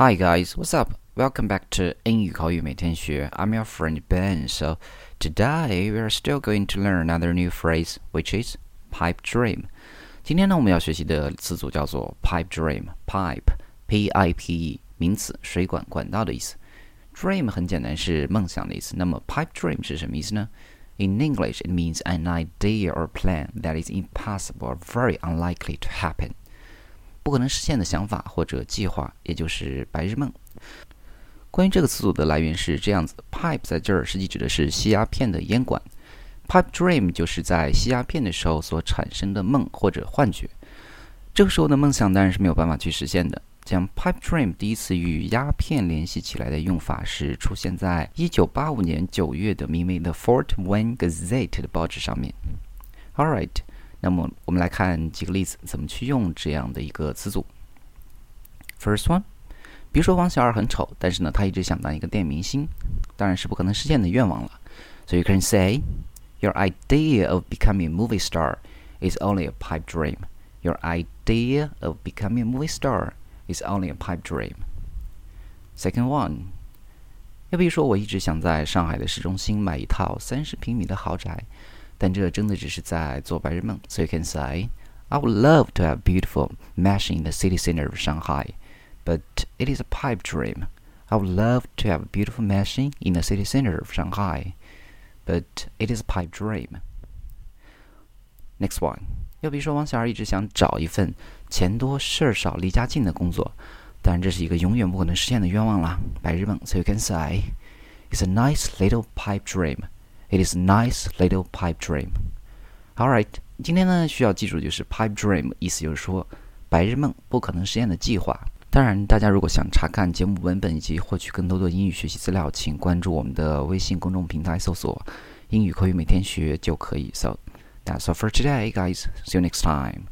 Hi guys, what's up? Welcome back to 英语口语每天学. I'm your friend Ben. So today we are still going to learn another new phrase, which is pipe dream. 今天呢，我们要学习的词组叫做 pipe dream. Pipe, P-I-P-E，名词，水管、管道的意思。Dream 很简单，是梦想的意思。那么 pipe dream 是什么意思呢？In English, it means an idea or plan that is impossible or very unlikely to happen. 不可能实现的想法或者计划，也就是白日梦。关于这个词组的来源是这样子：pipe 在这儿实际指的是吸鸦片的烟管，pipe dream 就是在吸鸦片的时候所产生的梦或者幻觉。这个时候的梦想当然是没有办法去实现的。将 pipe dream 第一次与鸦片联系起来的用法是出现在1985年9月的名为《The Fort Wayne Gazette》的报纸上面。All right。那么我们来看几个例子，怎么去用这样的一个词组。First one，比如说王小二很丑，但是呢，他一直想当一个电影明星，当然是不可能实现的愿望了。So you can say your idea of becoming a movie star is only a pipe dream. Your idea of becoming a movie star is only a pipe dream. Second one，又比如说我一直想在上海的市中心买一套三十平米的豪宅。但这真的只是在做白日梦。So you can say, I would love to have a beautiful mansion in the city center of Shanghai, but it is a pipe dream. I would love to have a beautiful mansion in the city center of Shanghai, but it is a pipe dream. Next one，又比如说，王小二一直想找一份钱多事儿少、离家近的工作，当然这是一个永远不可能实现的愿望啦，白日梦。So you can say, it's a nice little pipe dream. It is nice little pipe dream. All right，今天呢需要记住就是 pipe dream，意思就是说白日梦，不可能实现的计划。当然，大家如果想查看节目文本以及获取更多的英语学习资料，请关注我们的微信公众平台，搜索“英语口语每天学”就可以。So that's all for today, guys. See you next time.